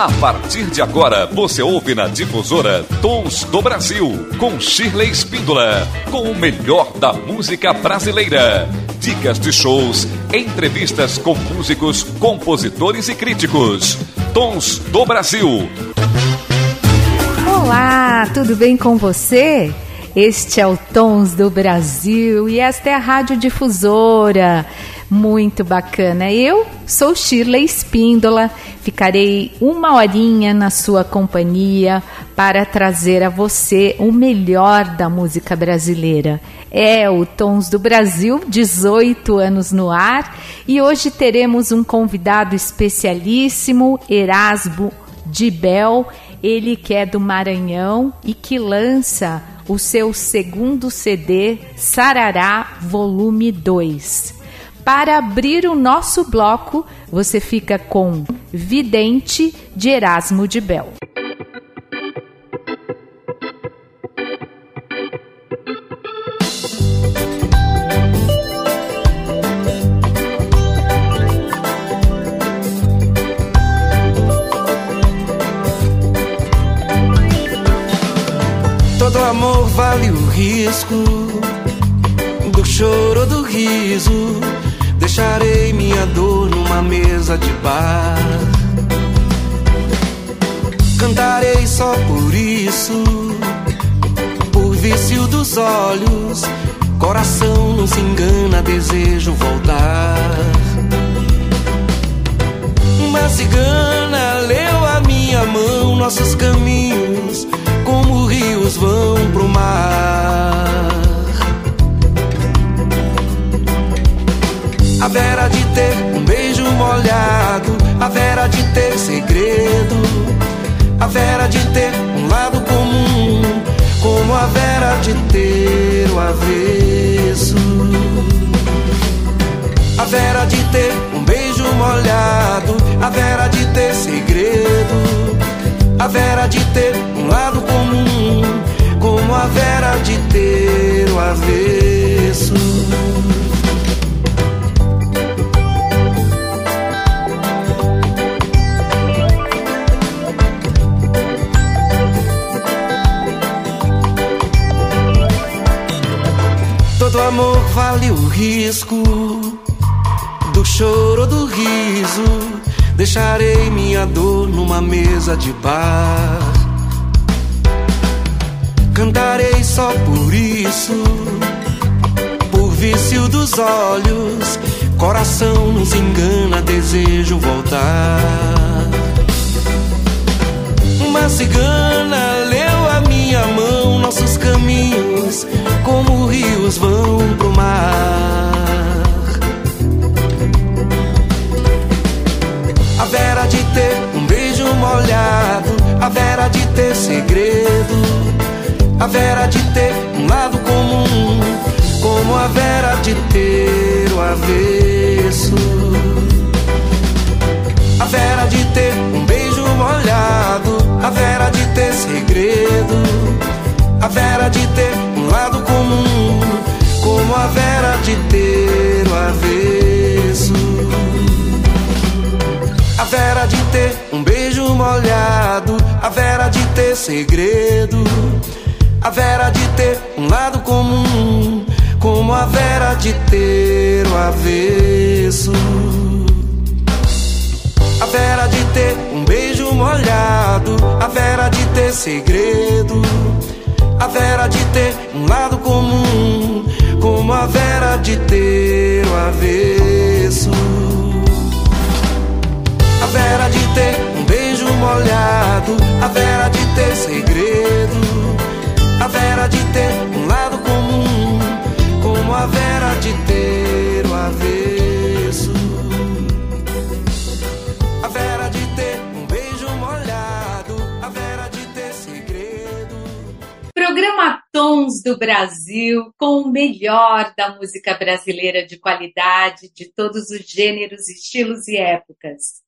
A partir de agora, você ouve na difusora Tons do Brasil, com Shirley Espíndola, com o melhor da música brasileira. Dicas de shows, entrevistas com músicos, compositores e críticos. Tons do Brasil. Olá, tudo bem com você? Este é o Tons do Brasil e esta é a Rádio Difusora. Muito bacana. Eu sou Shirley Espíndola, ficarei uma horinha na sua companhia para trazer a você o melhor da música brasileira. É o Tons do Brasil, 18 anos no ar, e hoje teremos um convidado especialíssimo, Erasmo Dibel, ele que é do Maranhão e que lança o seu segundo CD, Sarará Volume 2. Para abrir o nosso bloco, você fica com Vidente de Erasmo de Bel. Todo amor vale o risco do choro do riso Deixarei minha dor numa mesa de bar. Cantarei só por isso, por vício dos olhos. Coração não se engana, desejo voltar. Uma cigana leu a minha mão, nossos caminhos, como rios vão pro mar. A vera de ter um beijo molhado, a vera de ter segredo, a vera de ter um lado comum, como a vera de ter o avesso. A vera de ter um beijo molhado, a vera de ter segredo, a vera de ter um lado comum, como a vera de ter o avesso. Vale o risco do choro do riso. Deixarei minha dor numa mesa de bar. Cantarei só por isso, por vício dos olhos. Coração nos engana, desejo voltar. Uma cigana leu a minha mão, nossos caminhos, como rios vão pro mar. A vera de ter um beijo molhado, a vera de ter segredo, a vera de ter um lado comum, como a vera de ter o avesso. A vera de ter um beijo molhado, a vera de ter segredo, a vera de ter lado comum, como a vera de ter o avesso. A vera de ter um beijo molhado, a vera de ter segredo, a vera de ter um lado comum, como a vera de ter o avesso. A vera de ter um beijo molhado, a vera de ter segredo, a vera de ter um lado comum, como a vera de ter o avesso. A vera de ter um beijo molhado, a vera de ter segredo, a vera de ter um lado comum, como a vera de ter o avesso. Programa Tons do Brasil, com o melhor da música brasileira de qualidade, de todos os gêneros, estilos e épocas.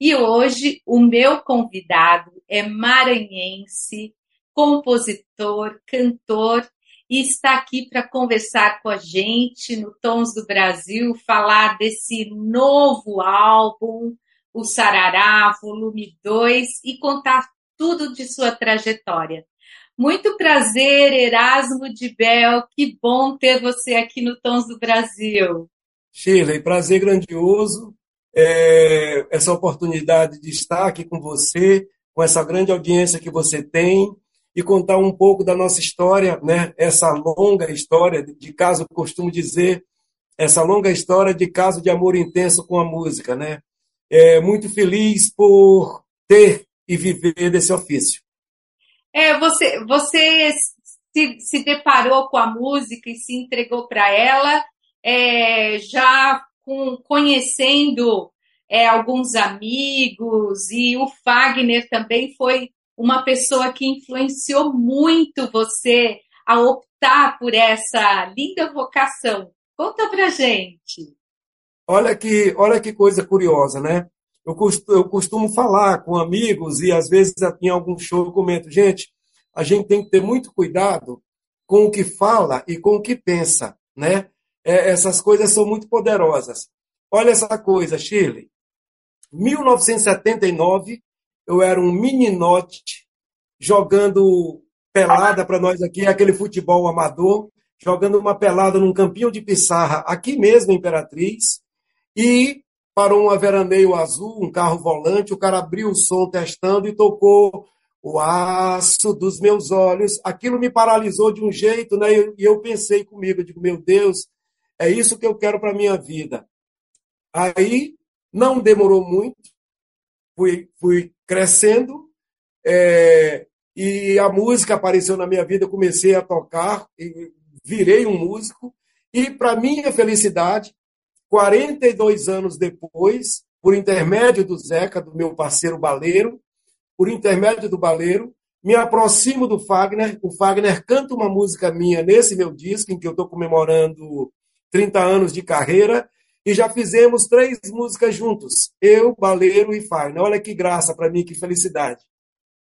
E hoje o meu convidado é maranhense, compositor, cantor e está aqui para conversar com a gente no Tons do Brasil, falar desse novo álbum, o Sarará, volume 2, e contar tudo de sua trajetória. Muito prazer, Erasmo de Bel. Que bom ter você aqui no Tons do Brasil. Shirley, prazer grandioso. É, essa oportunidade de estar aqui com você, com essa grande audiência que você tem, e contar um pouco da nossa história, né? essa longa história, de caso eu costumo dizer, essa longa história de caso de amor intenso com a música. Né? É, muito feliz por ter e viver desse ofício. É, você, você se, se deparou com a música e se entregou para ela, é, já com, conhecendo é, alguns amigos, e o Fagner também foi uma pessoa que influenciou muito você a optar por essa linda vocação. Conta pra gente. Olha que, olha que coisa curiosa, né? Eu costumo, eu costumo falar com amigos e às vezes em algum show eu comento, gente, a gente tem que ter muito cuidado com o que fala e com o que pensa, né? É, essas coisas são muito poderosas. Olha essa coisa, Shirley. 1979, eu era um meninote jogando pelada para nós aqui, aquele futebol amador, jogando uma pelada num campinho de pissarra aqui mesmo, Imperatriz, e parou um veraneio azul, um carro volante, o cara abriu o som testando e tocou o aço dos meus olhos. Aquilo me paralisou de um jeito, né? E eu pensei comigo, eu digo, meu Deus, é isso que eu quero para minha vida. Aí não demorou muito, fui, fui crescendo é, e a música apareceu na minha vida. Eu comecei a tocar, virei um músico e para minha felicidade 42 anos depois, por intermédio do Zeca, do meu parceiro baleiro, por intermédio do baleiro, me aproximo do Fagner. O Fagner canta uma música minha nesse meu disco, em que eu estou comemorando 30 anos de carreira, e já fizemos três músicas juntos, eu, Baleiro e Fagner. Olha que graça para mim, que felicidade.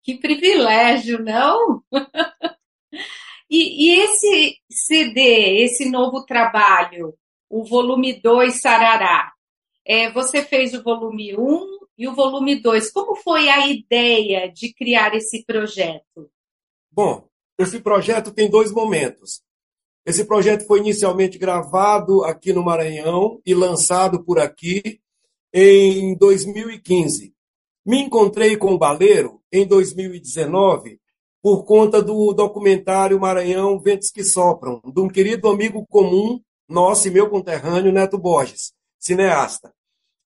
Que privilégio, não? e, e esse CD, esse novo trabalho, o volume 2 Sarará. É, você fez o volume 1 um e o volume 2. Como foi a ideia de criar esse projeto? Bom, esse projeto tem dois momentos. Esse projeto foi inicialmente gravado aqui no Maranhão e lançado por aqui em 2015. Me encontrei com o Baleiro em 2019 por conta do documentário Maranhão Ventos que Sopram, de um querido amigo comum nosso e meu conterrâneo Neto Borges, cineasta.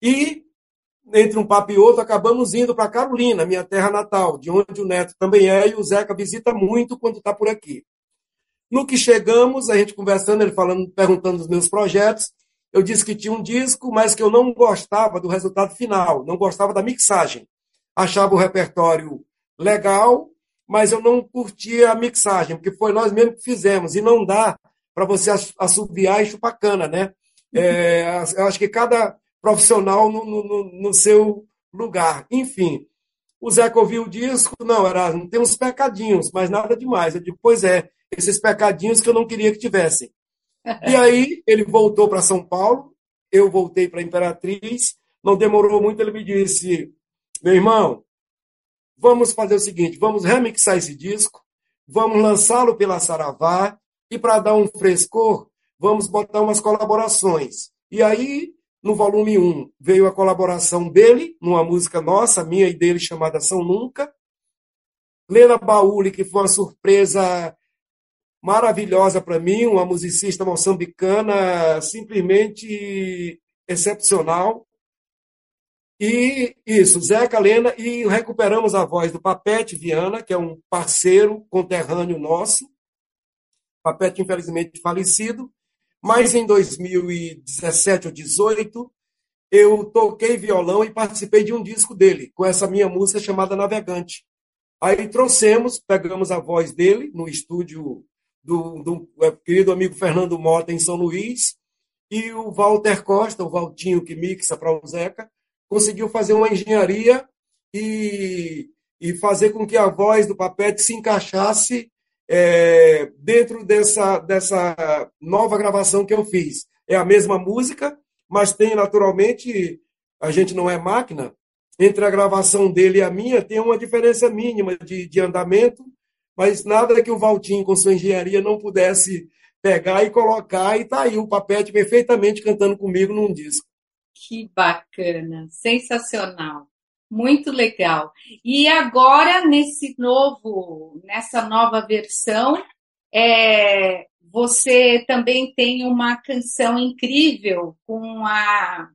E, entre um papo e outro, acabamos indo para Carolina, minha terra natal, de onde o Neto também é, e o Zeca visita muito quando está por aqui. No que chegamos, a gente conversando, ele falando, perguntando dos meus projetos, eu disse que tinha um disco, mas que eu não gostava do resultado final, não gostava da mixagem. Achava o repertório legal, mas eu não curtia a mixagem, porque foi nós mesmos que fizemos, e não dá para você assobiar e chupar cana, né? É, eu acho que cada profissional no, no, no, seu lugar. Enfim, o Zeca ouviu o disco, não, era, tem uns pecadinhos, mas nada demais. Eu digo, pois é, esses pecadinhos que eu não queria que tivessem. E aí ele voltou para São Paulo, eu voltei para Imperatriz, não demorou muito, ele me disse, meu irmão, vamos fazer o seguinte, vamos remixar esse disco, vamos lançá-lo pela Saravá, e para dar um frescor, vamos botar umas colaborações. E aí, no volume 1, veio a colaboração dele, numa música nossa, minha e dele, chamada São Nunca. Lena Bauli, que foi uma surpresa maravilhosa para mim, uma musicista moçambicana simplesmente excepcional. E isso, Zeca Lena, e recuperamos a voz do Papete Viana, que é um parceiro conterrâneo nosso, Papete, infelizmente, falecido, mas em 2017 ou 2018, eu toquei violão e participei de um disco dele, com essa minha música chamada Navegante. Aí trouxemos, pegamos a voz dele no estúdio do, do é, querido amigo Fernando Mota, em São Luís, e o Walter Costa, o Valtinho que mixa para o Zeca, conseguiu fazer uma engenharia e, e fazer com que a voz do Papete se encaixasse é, dentro dessa, dessa nova gravação que eu fiz. É a mesma música, mas tem naturalmente, a gente não é máquina, entre a gravação dele e a minha tem uma diferença mínima de, de andamento, mas nada que o Valtinho, com sua engenharia, não pudesse pegar e colocar, e tá aí o Papete perfeitamente cantando comigo num disco. Que bacana, sensacional, muito legal. E agora, nesse novo, nessa nova versão, é, você também tem uma canção incrível com a,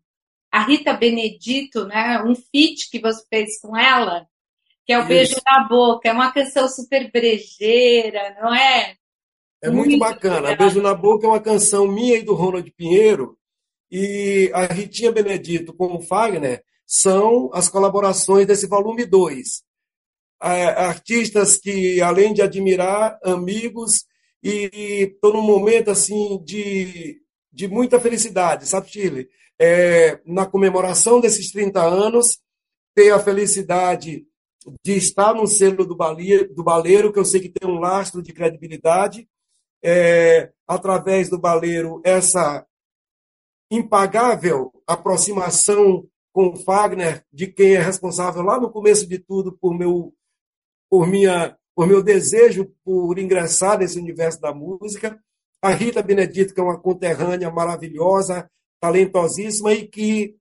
a Rita Benedito, né? Um feat que você fez com ela, que é o Isso. Beijo na Boca. É uma canção super brejeira, não é? É muito, muito bacana. Legal. Beijo na Boca é uma canção minha e do Ronald Pinheiro. E a Ritinha Benedito com o Fagner são as colaborações desse volume 2. Artistas que, além de admirar, amigos e estou num momento assim de, de muita felicidade, sabe, Chile? É, na comemoração desses 30 anos, ter a felicidade de estar no selo do baleiro, do baleiro, que eu sei que tem um lastro de credibilidade, é, através do baleiro, essa impagável aproximação com o Fagner, de quem é responsável lá no começo de tudo por, meu, por minha por meu desejo por ingressar nesse universo da música. A Rita Benedito, que é uma conterrânea maravilhosa, talentosíssima e que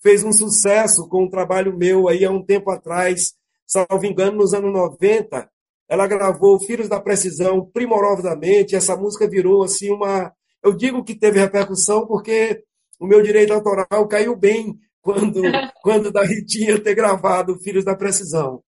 fez um sucesso com um trabalho meu aí há um tempo atrás, salvo engano, nos anos 90. Ela gravou Filhos da Precisão primorosamente, essa música virou assim uma. Eu digo que teve repercussão porque o meu direito autoral caiu bem quando, quando da Ritinha ter gravado Filhos da Precisão.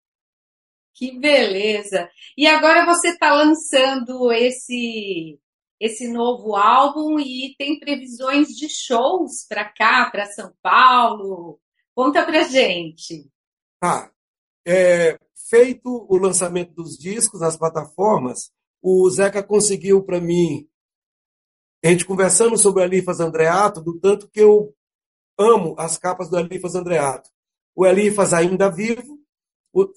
Que beleza! E agora você está lançando esse esse novo álbum e tem previsões de shows para cá, para São Paulo. Conta para gente. Ah, é, feito o lançamento dos discos nas plataformas, o Zeca conseguiu para mim, a gente conversando sobre o Elifas Andreato, do tanto que eu amo as capas do Elifas Andreato. O Elifas ainda vivo,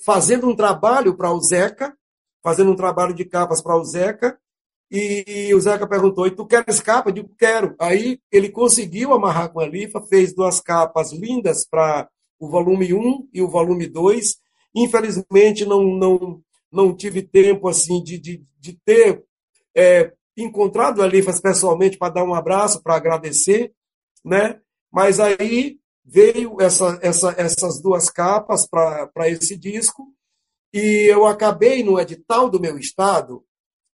fazendo um trabalho para o Zeca, fazendo um trabalho de capas para o Zeca, e, o Zeca perguntou: e tu queres capa? Eu digo: quero. Aí ele conseguiu amarrar com a Lifa, fez duas capas lindas para o volume 1 e o volume 2. Infelizmente, não, não, não tive tempo assim de, de, de ter é, encontrado a Lifas pessoalmente para dar um abraço, para agradecer, né? Mas aí veio essa, essa, essas duas capas para esse disco e eu acabei no edital do meu estado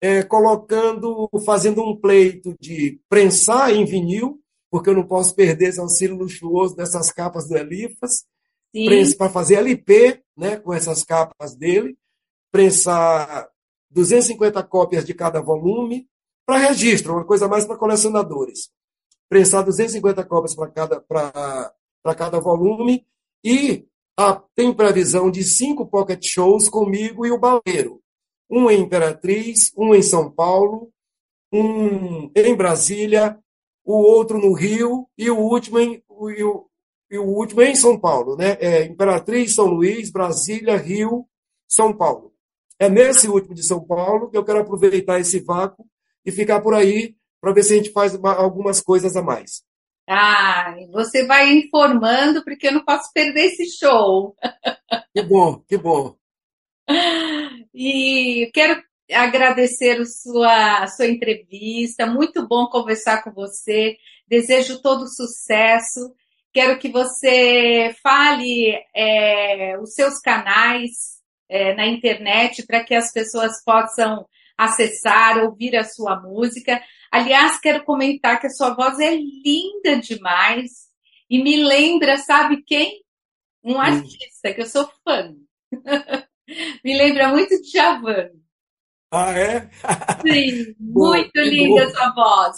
é, colocando, fazendo um pleito de prensar em vinil, porque eu não posso perder esse auxílio luxuoso dessas capas do Elifas, para fazer LP né, com essas capas dele, prensar 250 cópias de cada volume, para registro, uma coisa mais para colecionadores. Prensar 250 cópias para cada, cada volume, e a, tem previsão de cinco pocket shows comigo e o Baleiro. Um em Imperatriz, um em São Paulo, um em Brasília, o outro no Rio e o último em, e o, e o último em São Paulo, né? É Imperatriz, São Luís, Brasília, Rio, São Paulo. É nesse último de São Paulo que eu quero aproveitar esse vácuo e ficar por aí para ver se a gente faz algumas coisas a mais. Ah, você vai informando, porque eu não posso perder esse show. Que bom, que bom. E quero agradecer a sua, a sua entrevista, muito bom conversar com você. Desejo todo sucesso. Quero que você fale é, os seus canais é, na internet para que as pessoas possam acessar, ouvir a sua música. Aliás, quero comentar que a sua voz é linda demais e me lembra, sabe quem? Um hum. artista que eu sou fã. me lembra muito de Javan. Ah, é? Sim, muito linda a sua voz.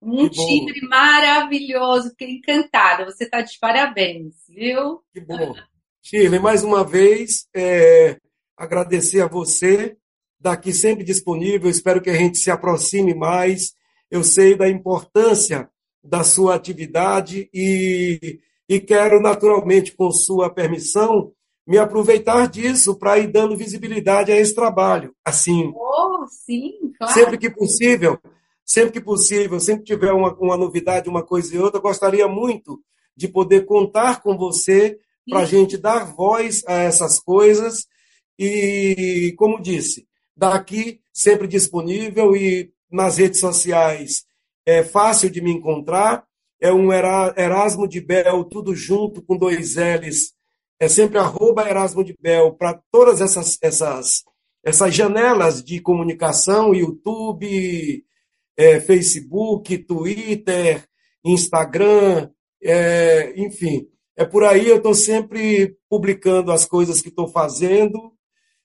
Um timbre maravilhoso, fiquei encantada. Você está de parabéns, viu? Que bom. Shirley, mais uma vez, é, agradecer a você, daqui sempre disponível. Espero que a gente se aproxime mais eu sei da importância da sua atividade e, e quero, naturalmente, com sua permissão, me aproveitar disso para ir dando visibilidade a esse trabalho. Assim, oh, sim, claro. sempre que possível, sempre que possível, sempre tiver uma, uma novidade, uma coisa e outra, gostaria muito de poder contar com você para a gente dar voz a essas coisas e, como disse, daqui sempre disponível e nas redes sociais é fácil de me encontrar. É um Erasmo de Bel, tudo junto com dois L's. É sempre arroba Erasmo de Bel para todas essas, essas, essas janelas de comunicação, YouTube, é, Facebook, Twitter, Instagram, é, enfim. É por aí, eu estou sempre publicando as coisas que estou fazendo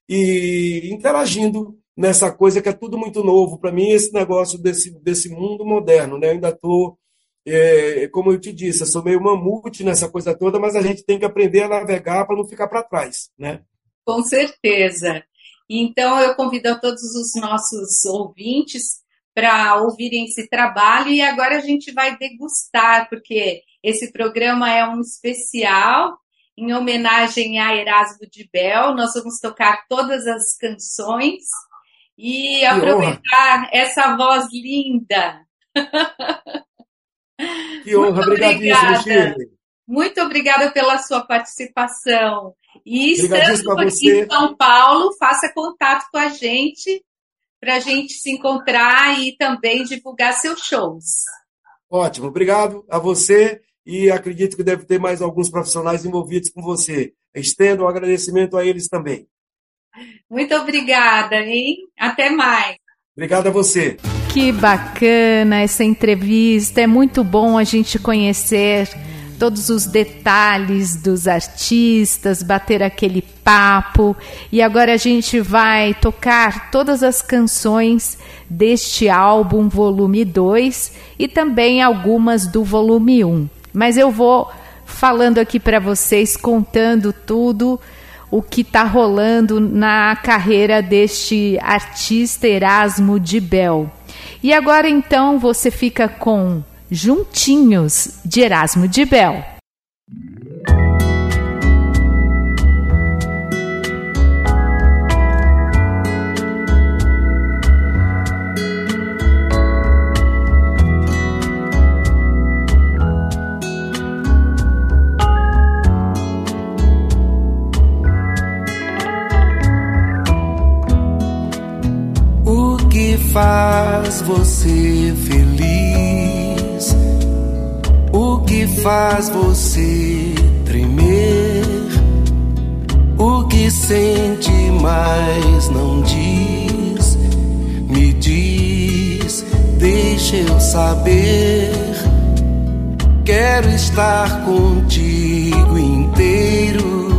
e interagindo nessa coisa que é tudo muito novo para mim, esse negócio desse, desse mundo moderno. Né? Eu ainda estou, é, como eu te disse, eu sou meio mamute nessa coisa toda, mas a gente tem que aprender a navegar para não ficar para trás. Né? Com certeza. Então, eu convido a todos os nossos ouvintes para ouvirem esse trabalho e agora a gente vai degustar, porque esse programa é um especial em homenagem a Erasmo de Bel. Nós vamos tocar todas as canções e aproveitar essa voz linda. Que honra, obrigadíssimo, Shirley. Muito obrigada pela sua participação. E estando aqui em São Paulo, faça contato com a gente para a gente se encontrar e também divulgar seus shows. Ótimo, obrigado a você e acredito que deve ter mais alguns profissionais envolvidos com você. Estendo o um agradecimento a eles também. Muito obrigada, hein? Até mais. Obrigado a você. Que bacana essa entrevista. É muito bom a gente conhecer todos os detalhes dos artistas, bater aquele papo. E agora a gente vai tocar todas as canções deste álbum, volume 2, e também algumas do volume 1. Mas eu vou falando aqui para vocês, contando tudo o que está rolando na carreira deste artista Erasmo de Bel. E agora então você fica com Juntinhos, de Erasmo de Bel. Que faz você feliz? que faz você tremer? O que sente, mas não diz? Me diz, deixa eu saber. Quero estar contigo inteiro.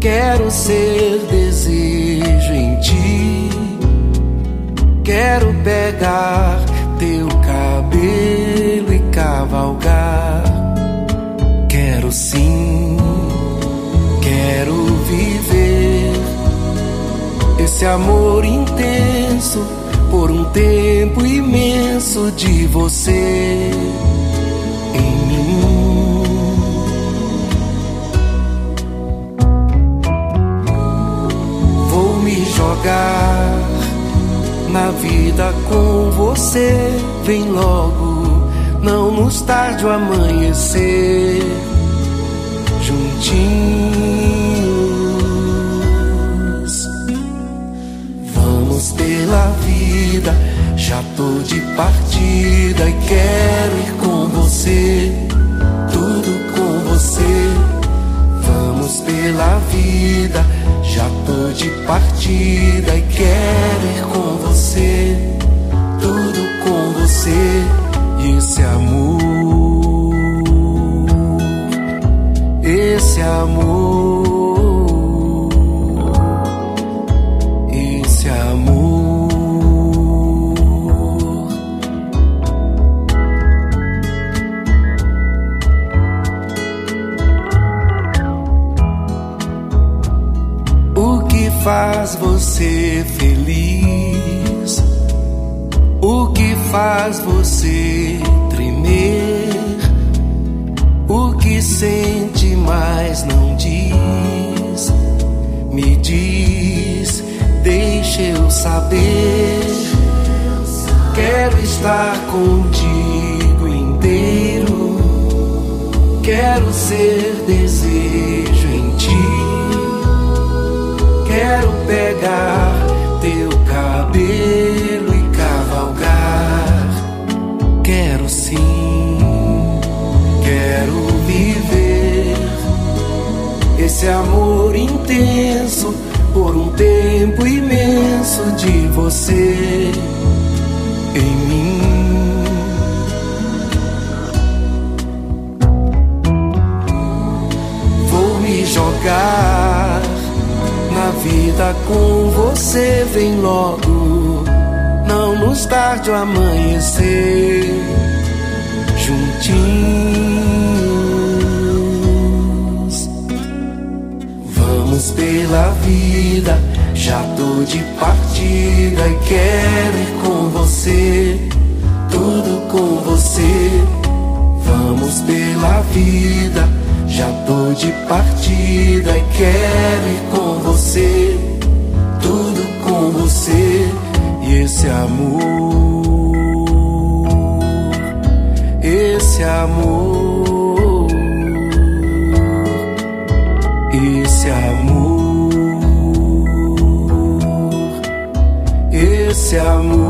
Quero ser desejo em ti. Quero pegar teu cabelo e cavalgar. Quero sim, quero viver esse amor intenso por um tempo imenso de você em mim. Jogar na vida com você. Vem logo, não nos tarde o amanhecer. Juntinhos, vamos pela vida. Já tô de partida e quero ir com você. Tudo com você. Vamos pela vida já tô de partida e quero ir com você, tudo com você e esse amor, esse amor, faz você feliz? O que faz você tremer? O que sente, mas não diz? Me diz, deixa eu saber. Quero estar contigo inteiro. Quero ser desejo em ti. Quero pegar teu cabelo e cavalgar. Quero sim, quero viver esse amor intenso por um tempo imenso de você em mim. Jogar vida com você, vem logo. Não nos tarde o amanhecer juntinhos. Vamos pela vida, já tô de partida e quero ir com você, tudo com você. Vamos pela vida, de partida e quero ir com você, tudo com você e esse amor, esse amor, esse amor, esse amor,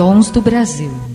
Tons do Brasil.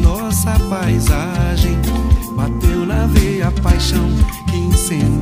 nossa paisagem. Bateu na veia a paixão que incendiou.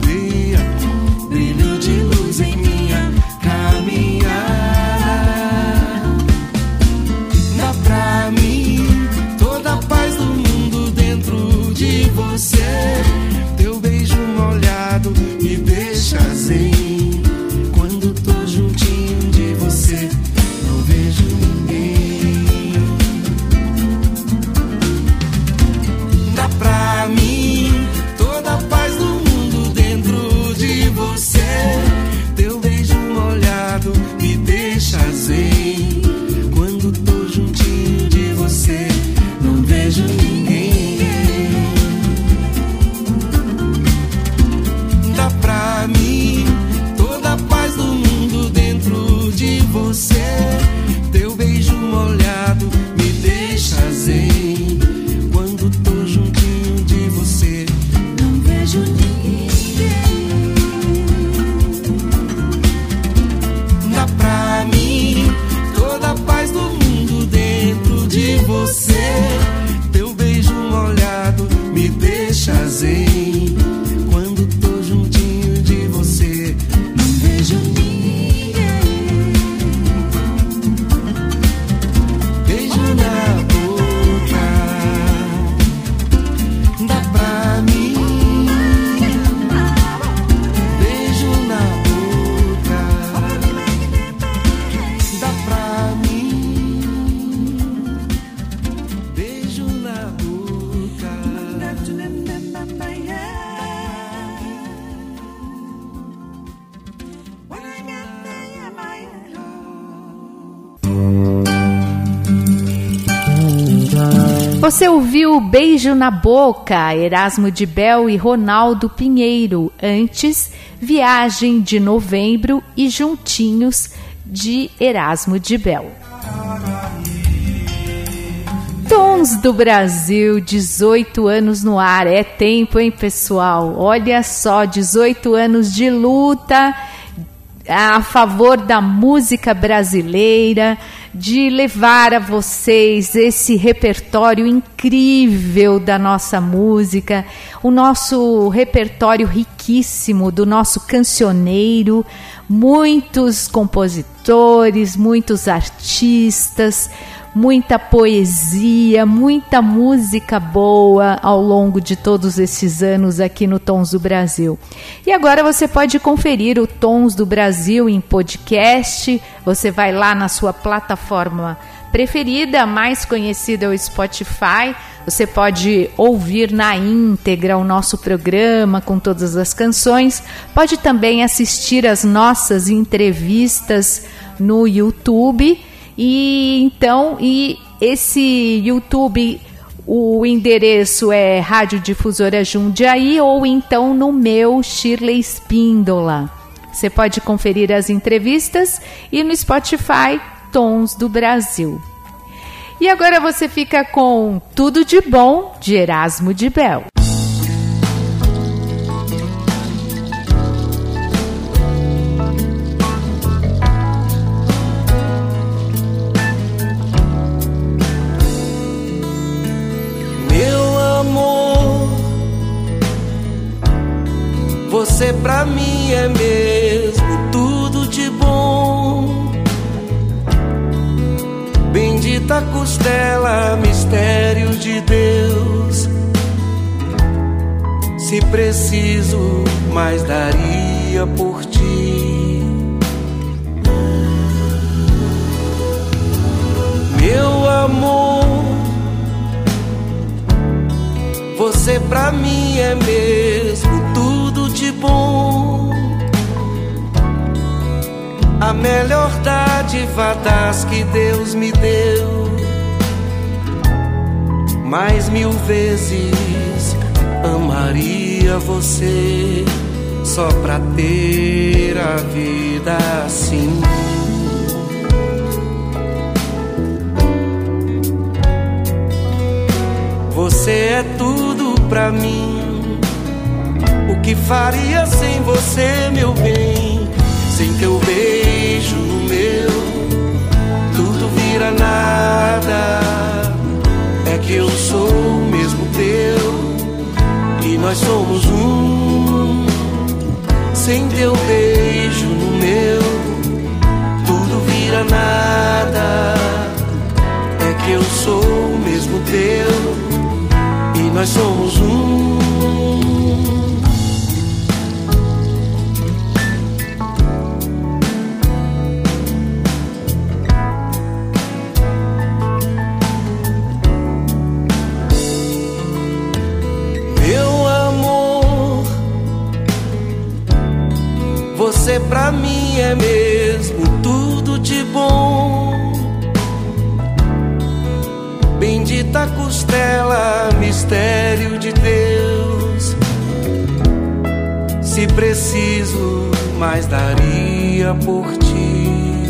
Você ouviu Beijo na Boca, Erasmo de Bel e Ronaldo Pinheiro. Antes, Viagem de Novembro e Juntinhos de Erasmo de Bel. Tons do Brasil, 18 anos no ar. É tempo, hein, pessoal? Olha só, 18 anos de luta a favor da música brasileira, de levar a vocês esse repertório incrível da nossa música, o nosso repertório riquíssimo do nosso cancioneiro, muitos compositores, muitos artistas, muita poesia, muita música boa ao longo de todos esses anos aqui no Tons do Brasil. E agora você pode conferir o Tons do Brasil em podcast. Você vai lá na sua plataforma preferida, mais conhecida é o Spotify. Você pode ouvir na íntegra o nosso programa com todas as canções. Pode também assistir as nossas entrevistas no YouTube. E então, e esse YouTube, o endereço é Rádio Difusora Jundiaí ou então no meu Shirley Espíndola. Você pode conferir as entrevistas e no Spotify Tons do Brasil. E agora você fica com Tudo de Bom de Erasmo de Bel. Costela, mistério de Deus. Se preciso, mais daria por ti. Meu amor, você pra mim é mesmo tudo de bom a melhor dádiva das que Deus me deu. Mais mil vezes amaria você só pra ter a vida assim. Você é tudo pra mim. O que faria sem você, meu bem? Sem teu beijo meu, tudo vira nada. Eu sou mesmo teu e nós somos um. Sem teu beijo no meu, tudo vira nada. É que eu sou mesmo teu e nós somos um. Mais daria por ti.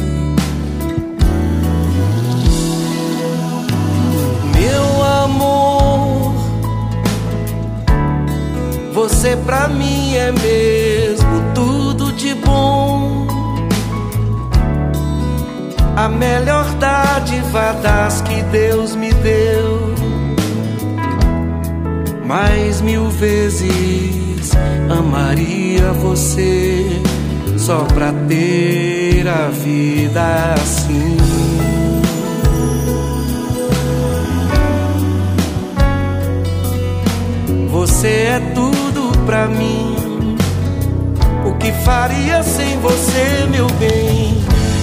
Meu amor, você pra mim é mesmo tudo de bom. A melhor dádiva das que Deus me deu. Mais mil vezes amaria você só pra ter a vida assim. Você é tudo pra mim. O que faria sem você, meu bem?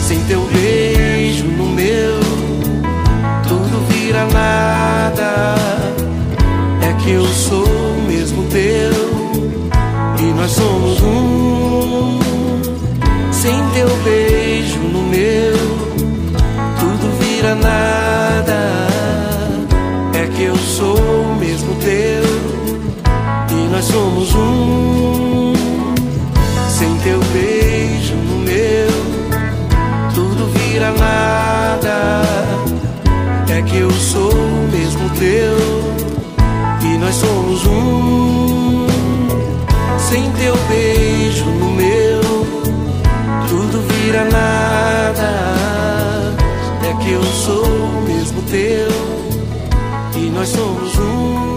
Sem teu beijo no meu, tudo vira nada. É que eu sou mesmo teu nós somos um. Sem teu beijo no meu, tudo vira nada. É que eu sou mesmo teu e nós somos um. Sem teu beijo no meu, tudo vira nada. É que eu sou mesmo teu e nós somos um. Sem teu beijo no meu, tudo vira nada. É que eu sou mesmo teu e nós somos um.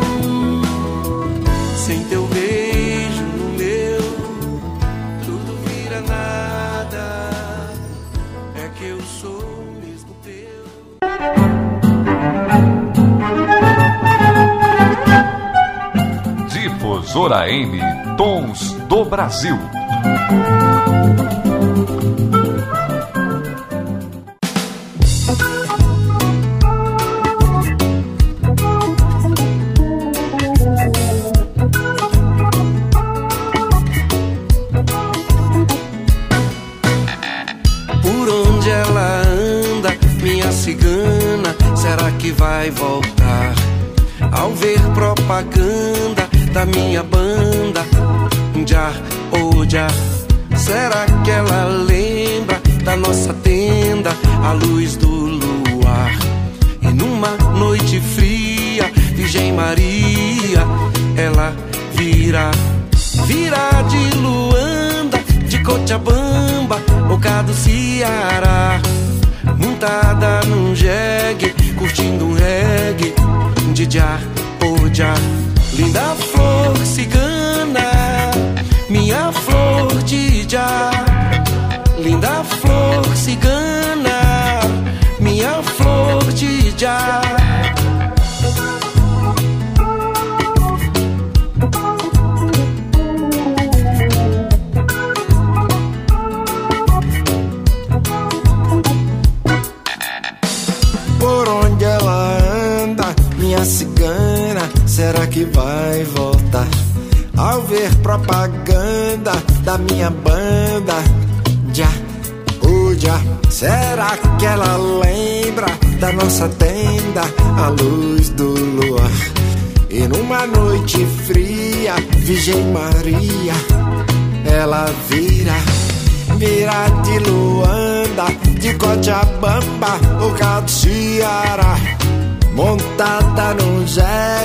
Difusora M Tons do Brasil.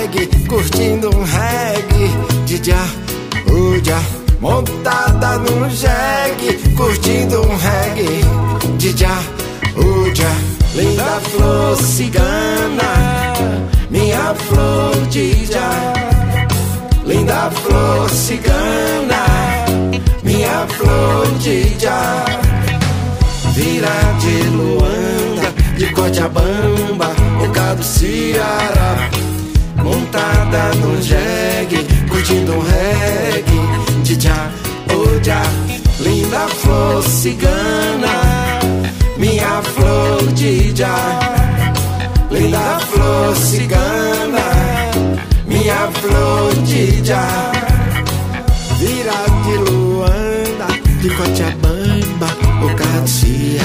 Jegue, curtindo um reggae de já, oh já. Montada num jegue, curtindo um reggae de já, oh já. Linda flor cigana, minha flor de já. Linda flor cigana, minha flor de já. Vira de Luanda, de Cochabamba do Ceará Montada no jegue Curtindo um reggae. Oh já Linda flor cigana Minha flor já Linda flor cigana Minha flor já Vira de Luanda De Cochabamba O Catia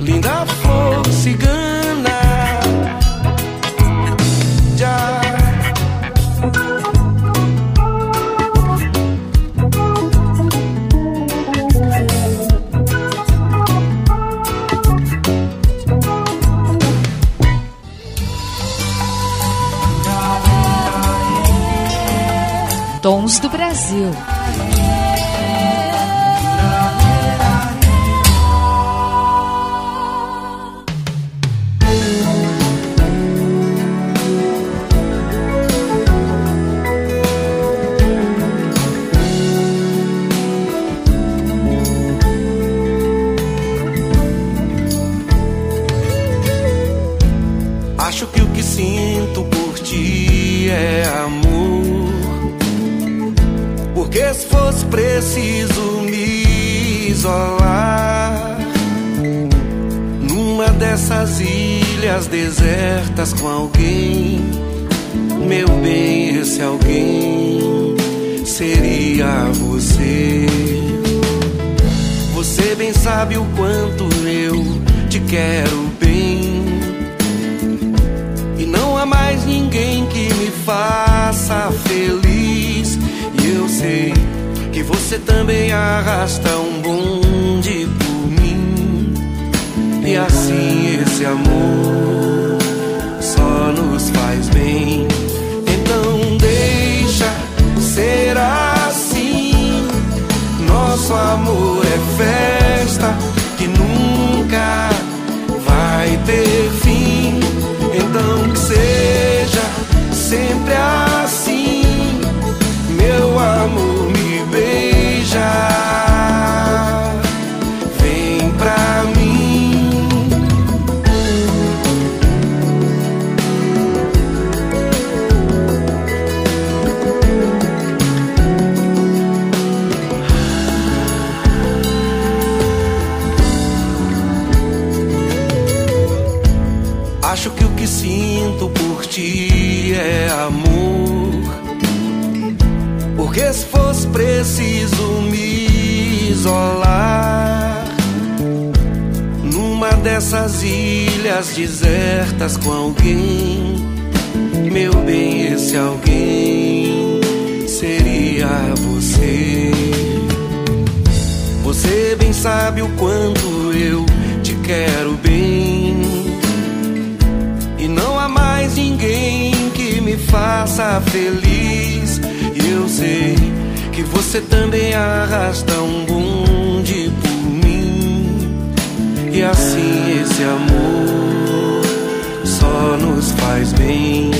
Linda flor cigana Tons Brasil. preciso me isolar numa dessas ilhas desertas com alguém. Meu bem, esse alguém seria você. Você bem sabe o quanto eu te quero bem. E não há mais ninguém que me faça feliz. E eu sei que você também arrasta um bonde por mim. E assim esse amor só nos faz bem. Então deixa ser assim. Nosso amor é festa que nunca vai ter fim. Então que seja sempre assim, é amor. Porque se fosse preciso me isolar numa dessas ilhas desertas com alguém. Meu bem, esse alguém seria você. Você bem sabe o quanto eu te quero bem. E não há mais ninguém me faça feliz. E eu sei que você também arrasta um bonde por mim. E assim esse amor só nos faz bem.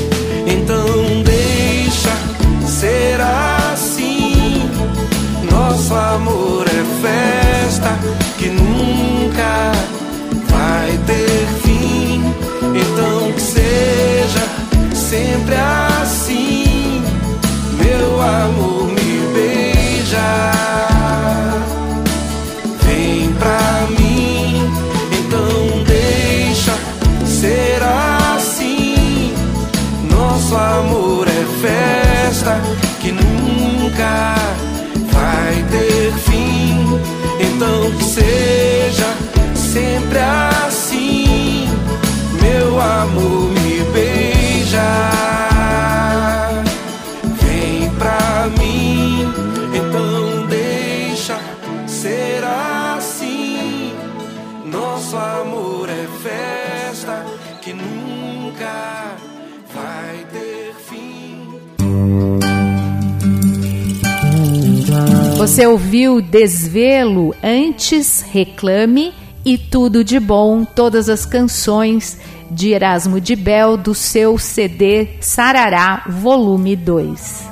Seja sempre assim, meu amor Você ouviu Desvelo antes, Reclame e Tudo de Bom, todas as canções de Erasmo de Bel do seu CD Sarará, volume 2.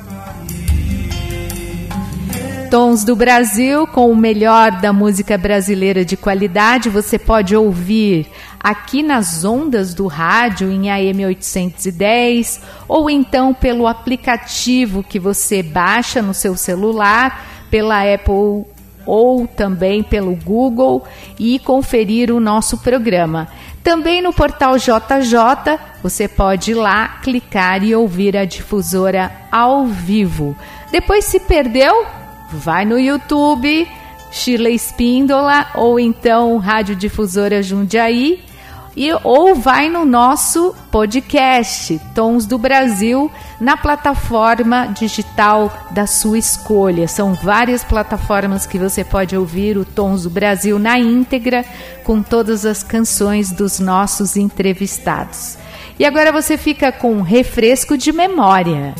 Tons do Brasil, com o melhor da música brasileira de qualidade, você pode ouvir aqui nas ondas do rádio em AM 810 ou então pelo aplicativo que você baixa no seu celular, pela Apple ou também pelo Google e conferir o nosso programa. Também no portal JJ, você pode ir lá, clicar e ouvir a difusora ao vivo. Depois se perdeu, vai no YouTube, Sheila Espíndola ou então Rádio Difusora Jundiaí e, ou vai no nosso podcast Tons do Brasil na plataforma digital da sua escolha. São várias plataformas que você pode ouvir o Tons do Brasil na íntegra com todas as canções dos nossos entrevistados. E agora você fica com um refresco de memória.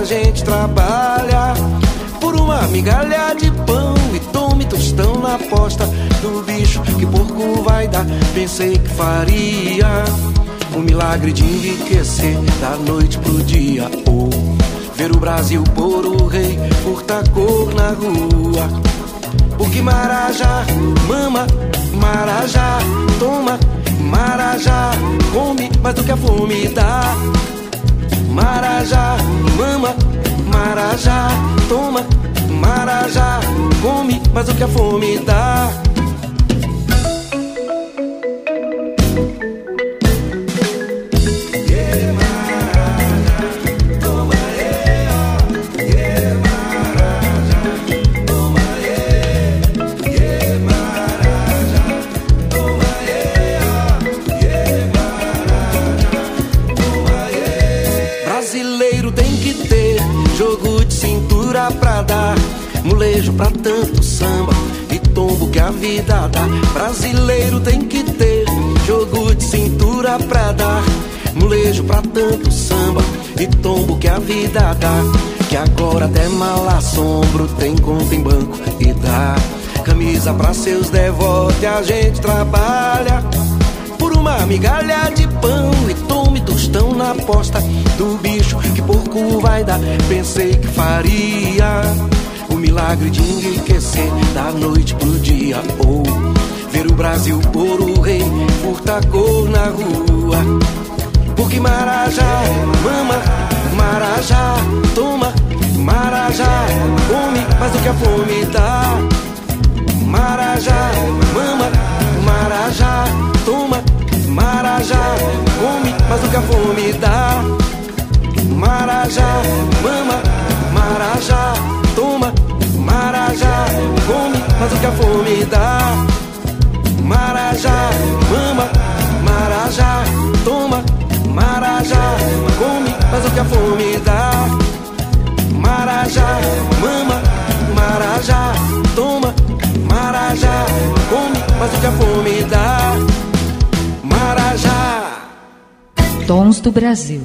A gente trabalha por uma migalha de pão e tome tostão na aposta do bicho que porco vai dar. Pensei que faria o milagre de enriquecer da noite pro dia ou ver o Brasil por o rei furta cor na rua. Porque Marajá mama, Marajá toma, Marajá come mais do que a fome dá. Marajá mama, Marajá toma, Marajá come. Mais do que a fome dá. Molejo pra tanto samba e tombo que a vida dá. Brasileiro tem que ter jogo de cintura pra dar molejo pra tanto samba e tombo que a vida dá. Que agora até mal assombro tem conta em banco e dá. Camisa pra seus devotos, a gente trabalha por uma migalha de pão e tome tostão na posta do bicho que porco vai dar. Pensei que faria milagre de enriquecer da noite pro dia ou ver o Brasil por o rei furta cor na rua. Porque Marajá mama, Marajá toma, Marajá come mais do que a fome dá. Marajá mama, Marajá toma, Marajá come mais do que a fome dá. Marajá mama, Marajá toma, Marajá come mais do que a fome dá. Marajá mama, Marajá toma, Marajá come mais do que a fome dá. Marajá mama, Marajá toma, Marajá come mais do que a fome dá. Marajá. Tons do Brasil.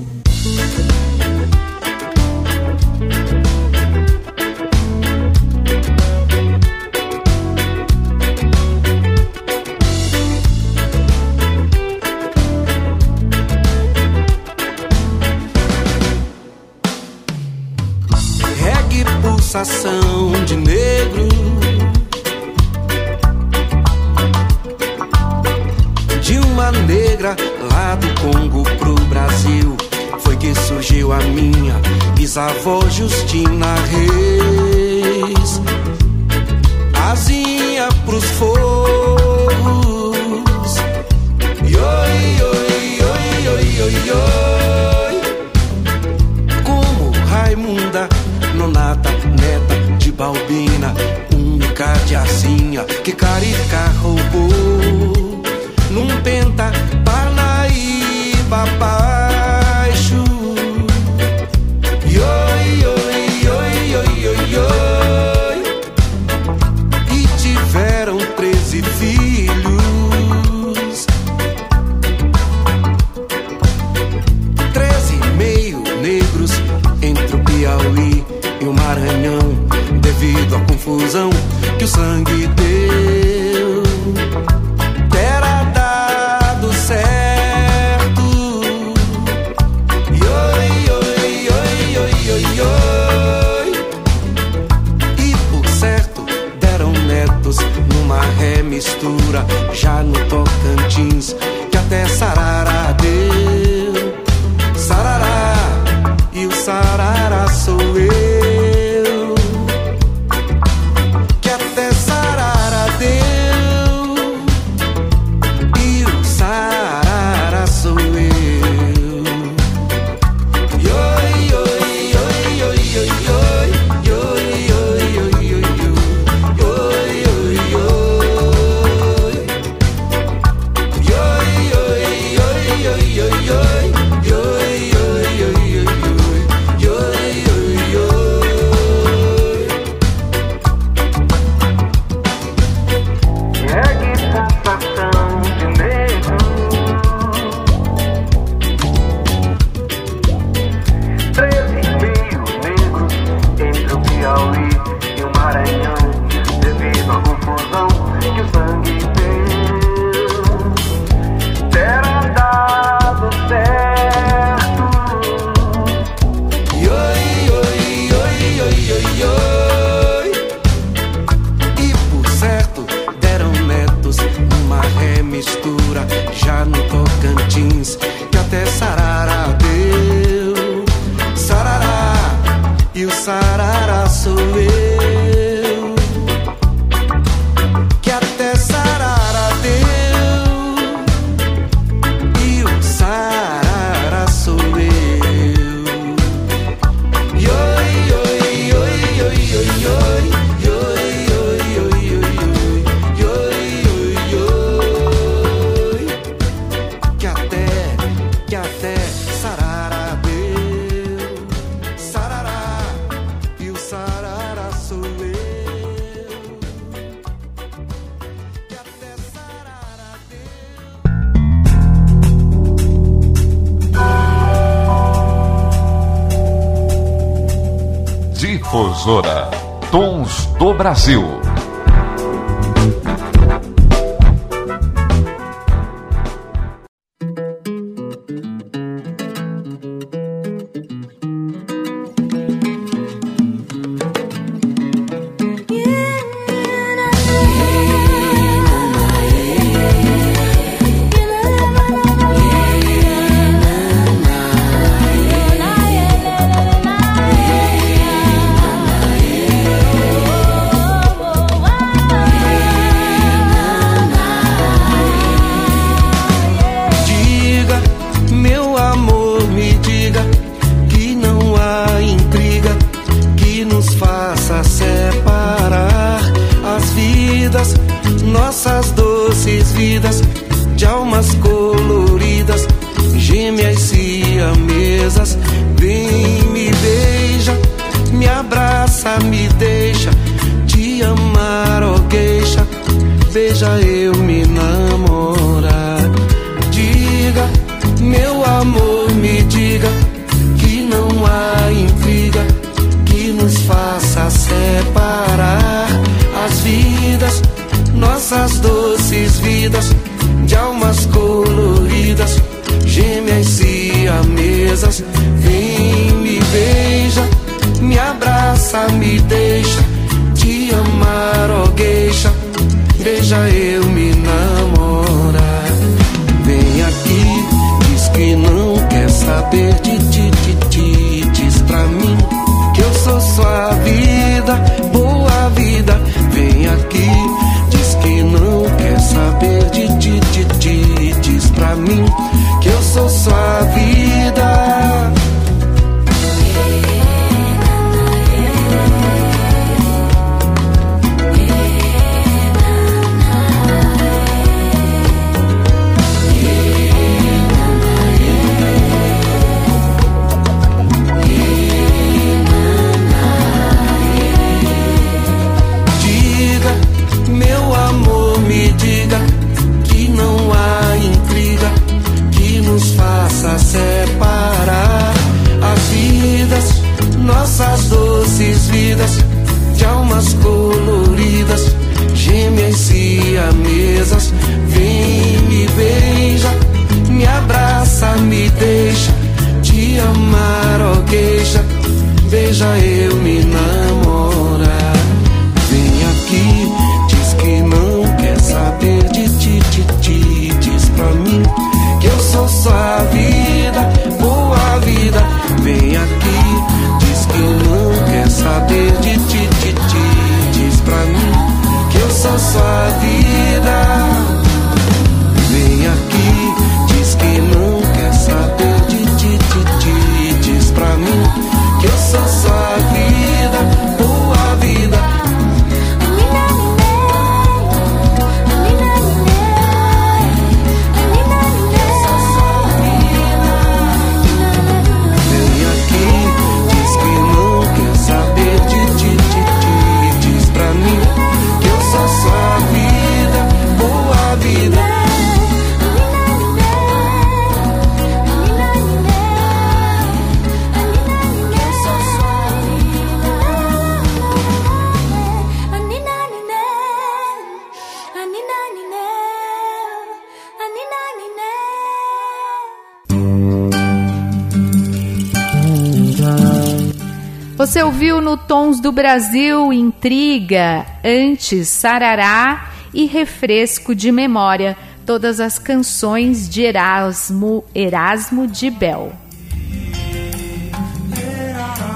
Brasil Intriga, antes Sarará e Refresco de Memória, todas as canções de Erasmo, Erasmo de Bel.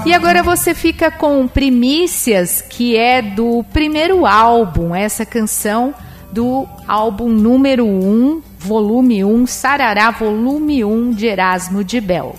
E agora você fica com Primícias, que é do primeiro álbum, essa canção do álbum número 1, volume 1, Sarará, volume 1 de Erasmo de Bel.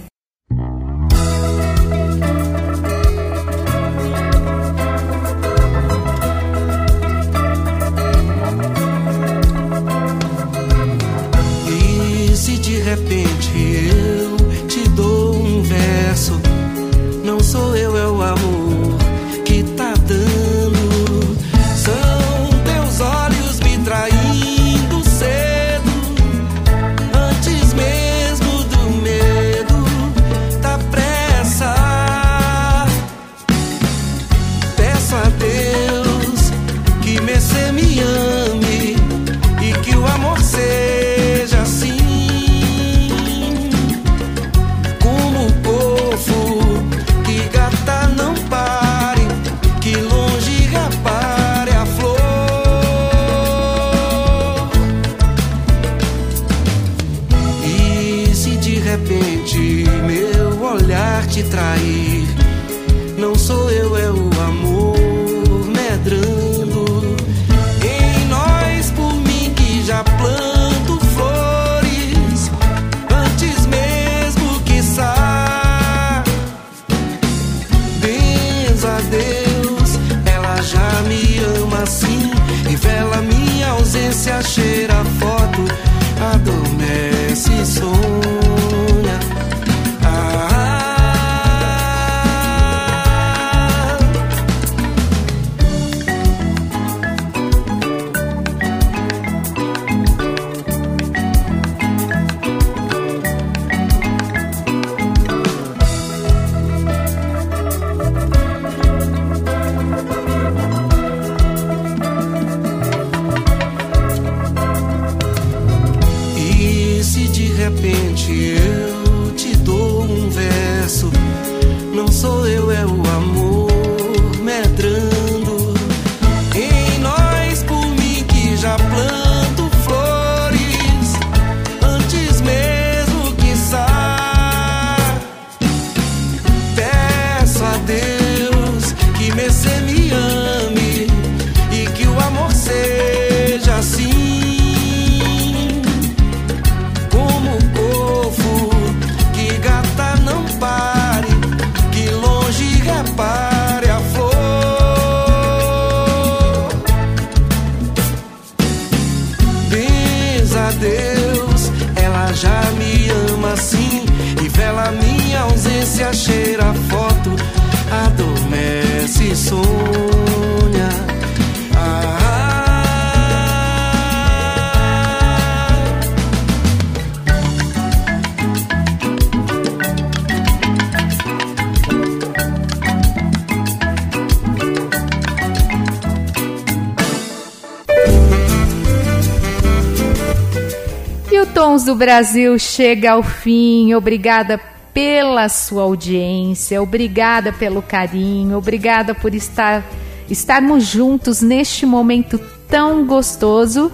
Brasil chega ao fim. Obrigada pela sua audiência, obrigada pelo carinho, obrigada por estar estarmos juntos neste momento tão gostoso.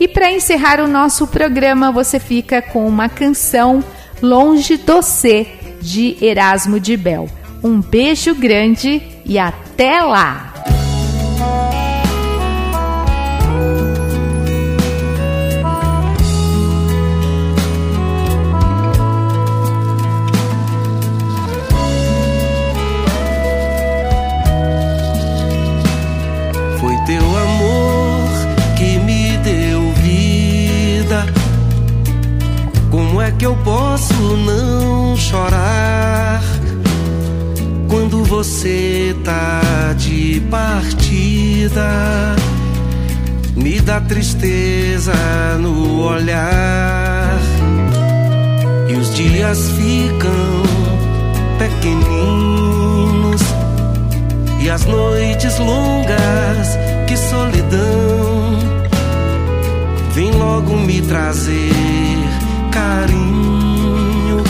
E para encerrar o nosso programa, você fica com uma canção Longe do C de Erasmo de Bel. Um beijo grande e até lá. Que eu posso não chorar quando você tá de partida? Me dá tristeza no olhar e os dias ficam pequeninos e as noites longas, que solidão, vem logo me trazer carinho,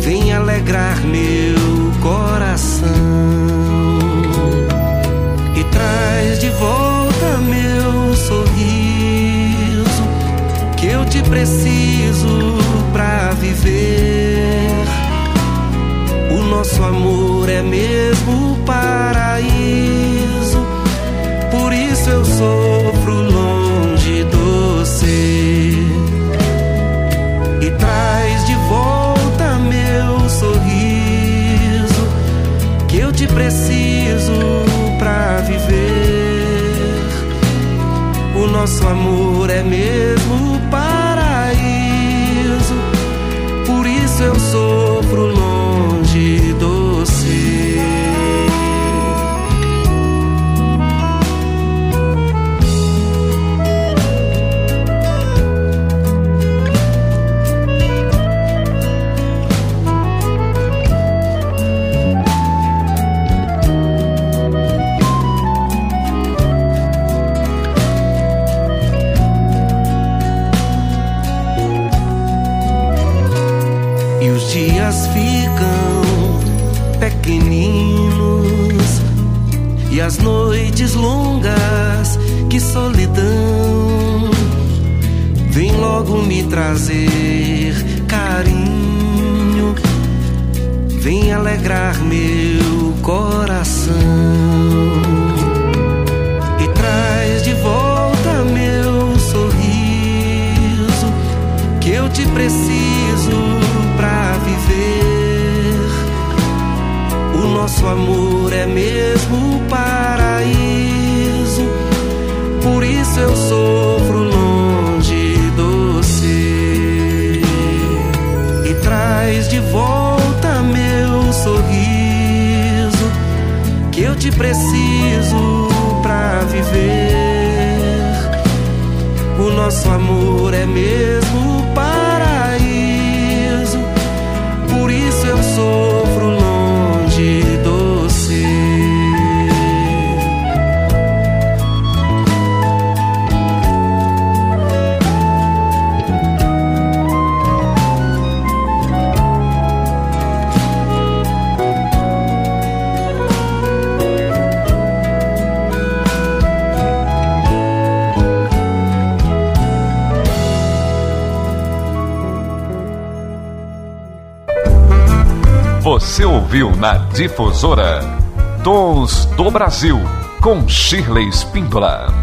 vem alegrar meu coração e traz de volta meu sorriso, que eu te preciso pra viver. O nosso amor é mesmo paraíso. Por isso eu sofro preciso pra viver. O nosso amor é mesmo paraíso. Por isso eu sofro Difusora Tons do Brasil com Shirley Spindola.